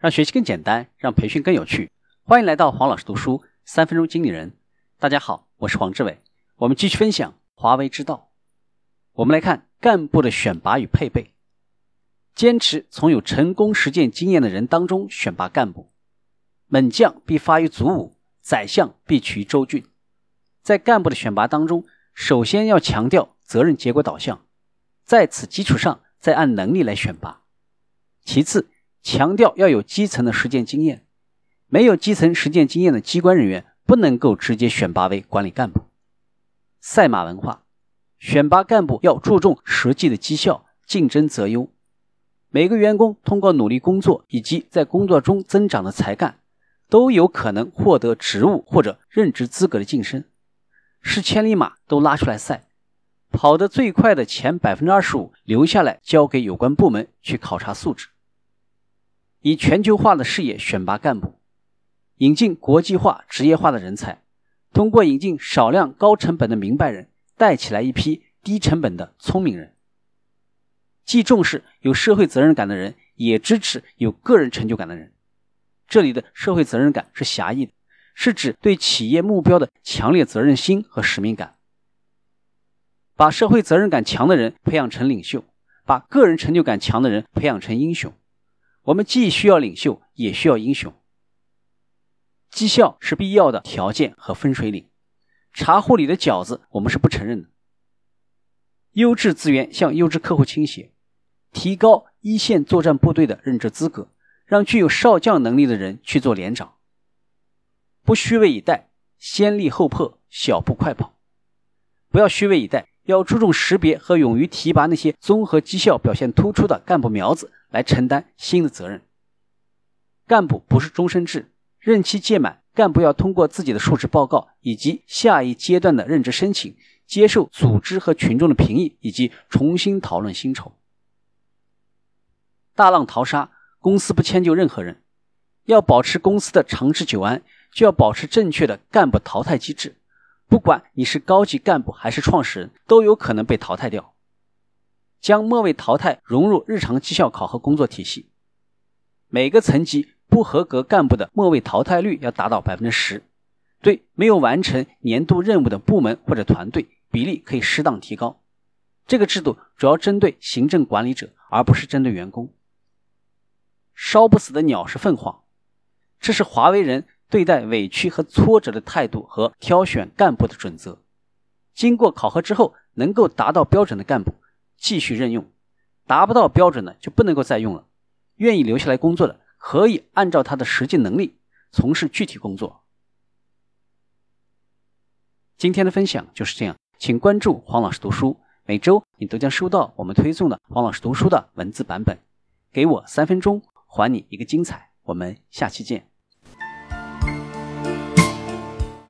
让学习更简单，让培训更有趣。欢迎来到黄老师读书三分钟经理人。大家好，我是黄志伟。我们继续分享华为之道。我们来看干部的选拔与配备。坚持从有成功实践经验的人当中选拔干部。猛将必发于卒伍，宰相必取于州郡。在干部的选拔当中，首先要强调责任结果导向，在此基础上再按能力来选拔。其次，强调要有基层的实践经验，没有基层实践经验的机关人员不能够直接选拔为管理干部。赛马文化，选拔干部要注重实际的绩效，竞争择优。每个员工通过努力工作以及在工作中增长的才干，都有可能获得职务或者任职资格的晋升。是千里马都拉出来赛，跑得最快的前百分之二十五留下来，交给有关部门去考察素质。以全球化的视野选拔干部，引进国际化、职业化的人才，通过引进少量高成本的明白人，带起来一批低成本的聪明人。既重视有社会责任感的人，也支持有个人成就感的人。这里的社会责任感是狭义的。是指对企业目标的强烈责任心和使命感，把社会责任感强的人培养成领袖，把个人成就感强的人培养成英雄。我们既需要领袖，也需要英雄。绩效是必要的条件和分水岭，茶壶里的饺子我们是不承认的。优质资源向优质客户倾斜，提高一线作战部队的任职资格，让具有少将能力的人去做连长。不虚位以待，先立后破，小步快跑。不要虚位以待，要注重识别和勇于提拔那些综合绩效表现突出的干部苗子，来承担新的责任。干部不是终身制，任期届满，干部要通过自己的述职报告以及下一阶段的任职申请，接受组织和群众的评议，以及重新讨论薪酬。大浪淘沙，公司不迁就任何人，要保持公司的长治久安。就要保持正确的干部淘汰机制，不管你是高级干部还是创始人，都有可能被淘汰掉。将末位淘汰融入日常绩效考核工作体系，每个层级不合格干部的末位淘汰率要达到百分之十。对没有完成年度任务的部门或者团队，比例可以适当提高。这个制度主要针对行政管理者，而不是针对员工。烧不死的鸟是凤凰，这是华为人。对待委屈和挫折的态度和挑选干部的准则，经过考核之后，能够达到标准的干部继续任用，达不到标准的就不能够再用了。愿意留下来工作的，可以按照他的实际能力从事具体工作。今天的分享就是这样，请关注黄老师读书，每周你都将收到我们推送的黄老师读书的文字版本。给我三分钟，还你一个精彩。我们下期见。